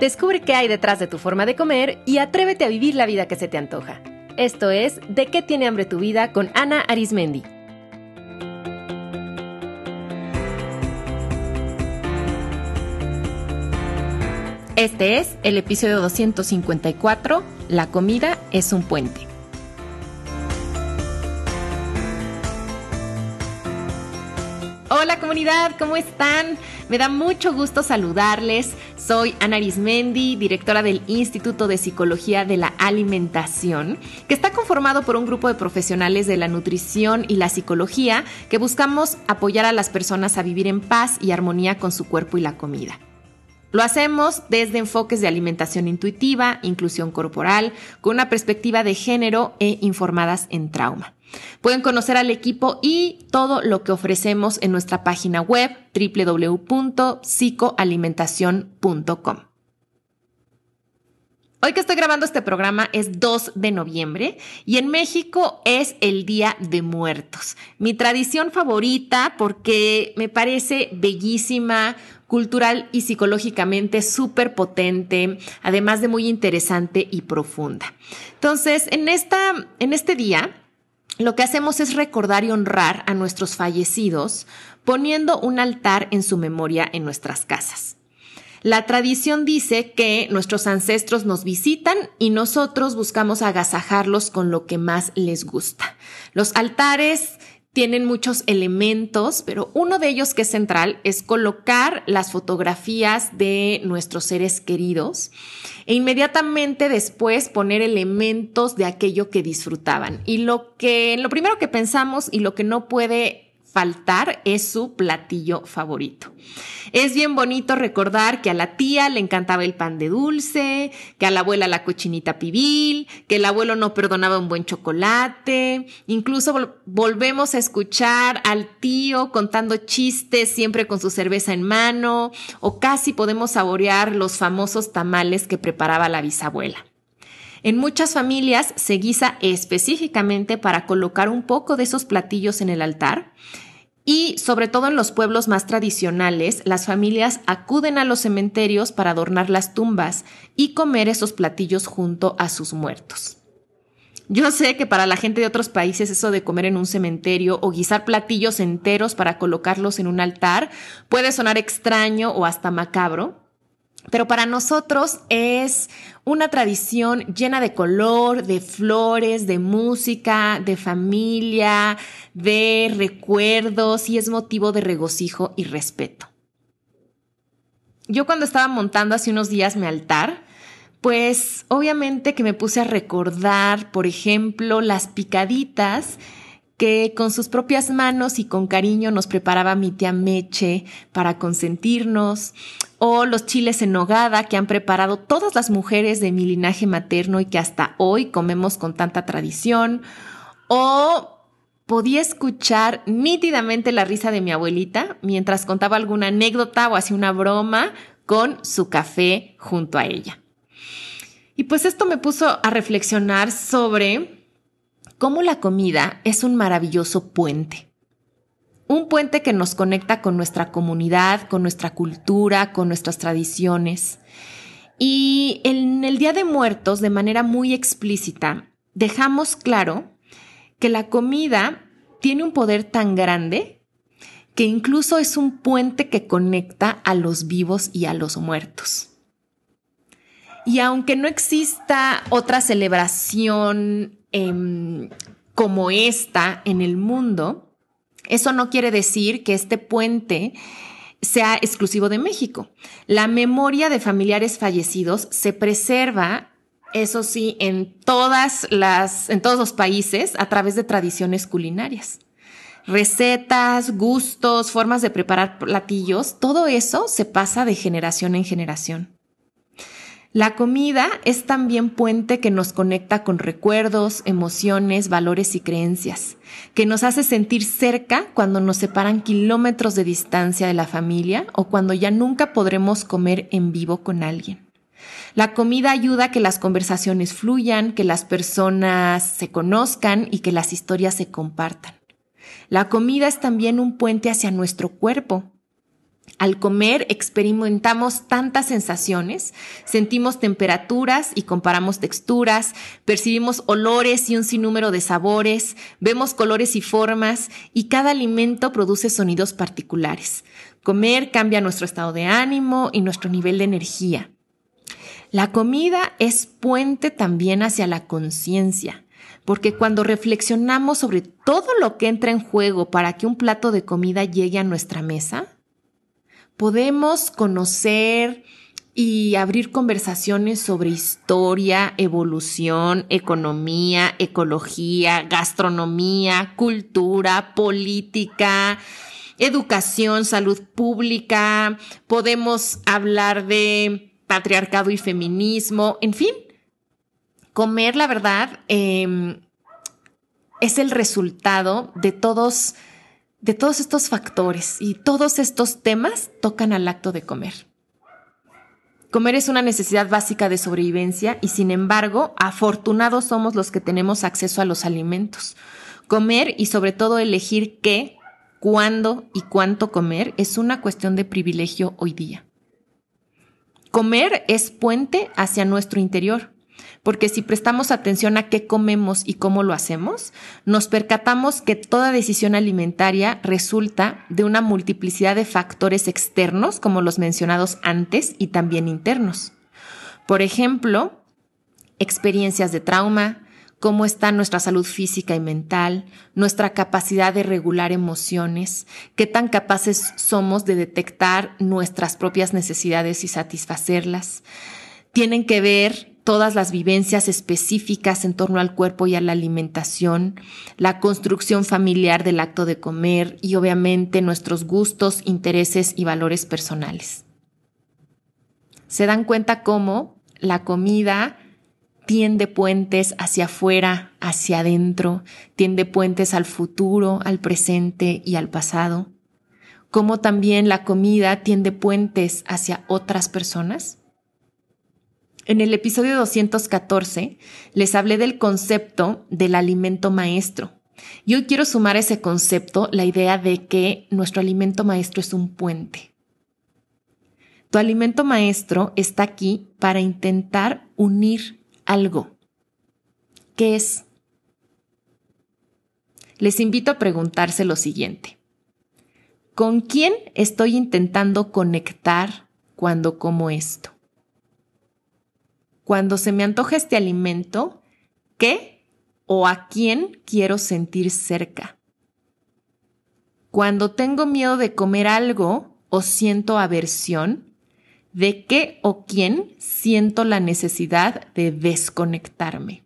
Descubre qué hay detrás de tu forma de comer y atrévete a vivir la vida que se te antoja. Esto es De qué tiene hambre tu vida con Ana Arismendi. Este es el episodio 254, La comida es un puente. Hola comunidad, ¿cómo están? Me da mucho gusto saludarles. Soy Ana Arismendi, directora del Instituto de Psicología de la Alimentación, que está conformado por un grupo de profesionales de la nutrición y la psicología que buscamos apoyar a las personas a vivir en paz y armonía con su cuerpo y la comida. Lo hacemos desde enfoques de alimentación intuitiva, inclusión corporal, con una perspectiva de género e informadas en trauma. Pueden conocer al equipo y todo lo que ofrecemos en nuestra página web www.psicoalimentación.com. Hoy que estoy grabando este programa es 2 de noviembre y en México es el Día de Muertos. Mi tradición favorita porque me parece bellísima, cultural y psicológicamente súper potente, además de muy interesante y profunda. Entonces, en, esta, en este día, lo que hacemos es recordar y honrar a nuestros fallecidos poniendo un altar en su memoria en nuestras casas. La tradición dice que nuestros ancestros nos visitan y nosotros buscamos agasajarlos con lo que más les gusta. Los altares tienen muchos elementos, pero uno de ellos que es central es colocar las fotografías de nuestros seres queridos e inmediatamente después poner elementos de aquello que disfrutaban. Y lo que lo primero que pensamos y lo que no puede faltar es su platillo favorito. Es bien bonito recordar que a la tía le encantaba el pan de dulce, que a la abuela la cochinita pibil, que el abuelo no perdonaba un buen chocolate, incluso volvemos a escuchar al tío contando chistes siempre con su cerveza en mano, o casi podemos saborear los famosos tamales que preparaba la bisabuela. En muchas familias se guisa específicamente para colocar un poco de esos platillos en el altar y sobre todo en los pueblos más tradicionales, las familias acuden a los cementerios para adornar las tumbas y comer esos platillos junto a sus muertos. Yo sé que para la gente de otros países eso de comer en un cementerio o guisar platillos enteros para colocarlos en un altar puede sonar extraño o hasta macabro, pero para nosotros es una tradición llena de color, de flores, de música, de familia, de recuerdos y es motivo de regocijo y respeto. Yo cuando estaba montando hace unos días mi altar, pues obviamente que me puse a recordar, por ejemplo, las picaditas que con sus propias manos y con cariño nos preparaba mi tía Meche para consentirnos, o los chiles en nogada que han preparado todas las mujeres de mi linaje materno y que hasta hoy comemos con tanta tradición, o podía escuchar nítidamente la risa de mi abuelita mientras contaba alguna anécdota o hacía una broma con su café junto a ella. Y pues esto me puso a reflexionar sobre cómo la comida es un maravilloso puente. Un puente que nos conecta con nuestra comunidad, con nuestra cultura, con nuestras tradiciones. Y en el Día de Muertos, de manera muy explícita, dejamos claro que la comida tiene un poder tan grande que incluso es un puente que conecta a los vivos y a los muertos. Y aunque no exista otra celebración Em, como esta en el mundo, eso no quiere decir que este puente sea exclusivo de México. La memoria de familiares fallecidos se preserva, eso sí, en todas las, en todos los países a través de tradiciones culinarias. Recetas, gustos, formas de preparar platillos, todo eso se pasa de generación en generación. La comida es también puente que nos conecta con recuerdos, emociones, valores y creencias, que nos hace sentir cerca cuando nos separan kilómetros de distancia de la familia o cuando ya nunca podremos comer en vivo con alguien. La comida ayuda a que las conversaciones fluyan, que las personas se conozcan y que las historias se compartan. La comida es también un puente hacia nuestro cuerpo, Al comer experimentamos tantas sensaciones, sentimos temperaturas y comparamos texturas, percibimos olores y un sinnúmero de sabores, vemos colores y formas y cada alimento produce sonidos particulares. Comer cambia nuestro estado de ánimo y nuestro nivel de energía. La comida es puente también hacia la conciencia, porque cuando reflexionamos sobre todo lo que entra en juego para que un plato de comida llegue a nuestra mesa, podemos conocer y abrir conversaciones sobre historia, evolución, economía, ecología, gastronomía, cultura, política, educación, salud pública. Podemos hablar de patriarcado y feminismo, en fin. Comer, la verdad, em, es el resultado de todos de todos estos factores y todos estos temas tocan al acto de comer. Comer es una necesidad básica de sobrevivencia y sin embargo, afortunados somos los que tenemos acceso a los alimentos. Comer y sobre todo elegir qué, cuándo y cuánto comer es una cuestión de privilegio hoy día. Comer es puente hacia nuestro interior porque si prestamos atención a qué comemos y cómo lo hacemos, nos percatamos que toda decisión alimentaria resulta de una multiplicidad de factores externos, como los mencionados antes, y también internos. Por ejemplo, experiencias de trauma, cómo está nuestra salud física y mental, nuestra capacidad de regular emociones, qué tan capaces somos de detectar nuestras propias necesidades y satisfacerlas. Tienen que ver todas las vivencias específicas en torno al cuerpo y a la alimentación, la construcción familiar del acto de comer y obviamente nuestros gustos, intereses y valores personales. Se dan cuenta cómo la comida tiende puentes hacia afuera, hacia adentro, tiende puentes al futuro, al presente y al pasado. Cómo también la comida tiende puentes hacia otras personas. En el episodio 214 les hablé del concepto del alimento maestro. Y hoy quiero sumar a ese concepto la idea de que nuestro alimento maestro es un puente. Tu alimento maestro está aquí para intentar unir algo. ¿Qué es? Les invito a preguntarse lo siguiente. ¿Con quién estoy intentando conectar cuando como esto? Cuando se me antoja este alimento, ¿qué o a quién quiero sentir cerca? Cuando tengo miedo de comer algo o siento aversión, ¿de qué o quién siento la necesidad de desconectarme?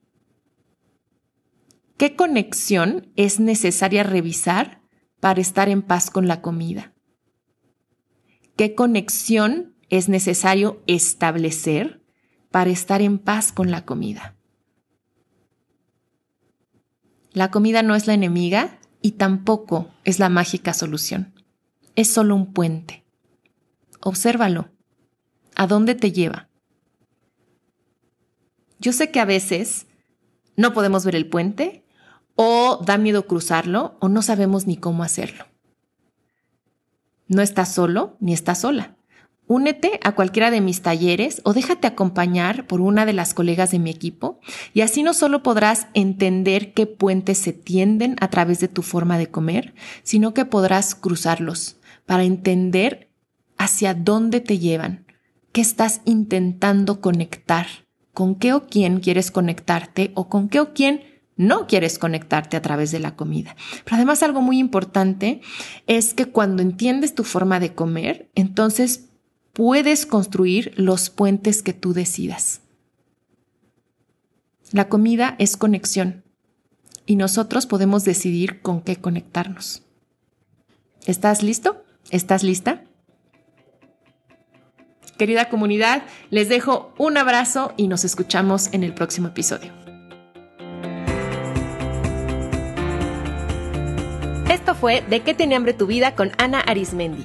¿Qué conexión es necesaria revisar para estar en paz con la comida? ¿Qué conexión es necesario establecer para estar en paz con la comida. La comida no es la enemiga y tampoco es la mágica solución. Es solo un puente. Obsérvalo. ¿A dónde te lleva? Yo sé que a veces no podemos ver el puente o da miedo cruzarlo o no sabemos ni cómo hacerlo. No estás solo ni estás sola. Únete a cualquiera de mis talleres o déjate acompañar por una de las colegas de mi equipo y así no solo podrás entender qué puentes se tienden a través de tu forma de comer, sino que podrás cruzarlos para entender hacia dónde te llevan, qué estás intentando conectar, con qué o quién quieres conectarte o con qué o quién no quieres conectarte a través de la comida. Pero además algo muy importante es que cuando entiendes tu forma de comer, entonces puedes construir los puentes que tú decidas. La comida es conexión y nosotros podemos decidir con qué conectarnos. ¿Estás listo? ¿Estás lista? Querida comunidad, les dejo un abrazo y nos escuchamos en el próximo episodio. Esto fue De qué tiene hambre tu vida con Ana Arismendi.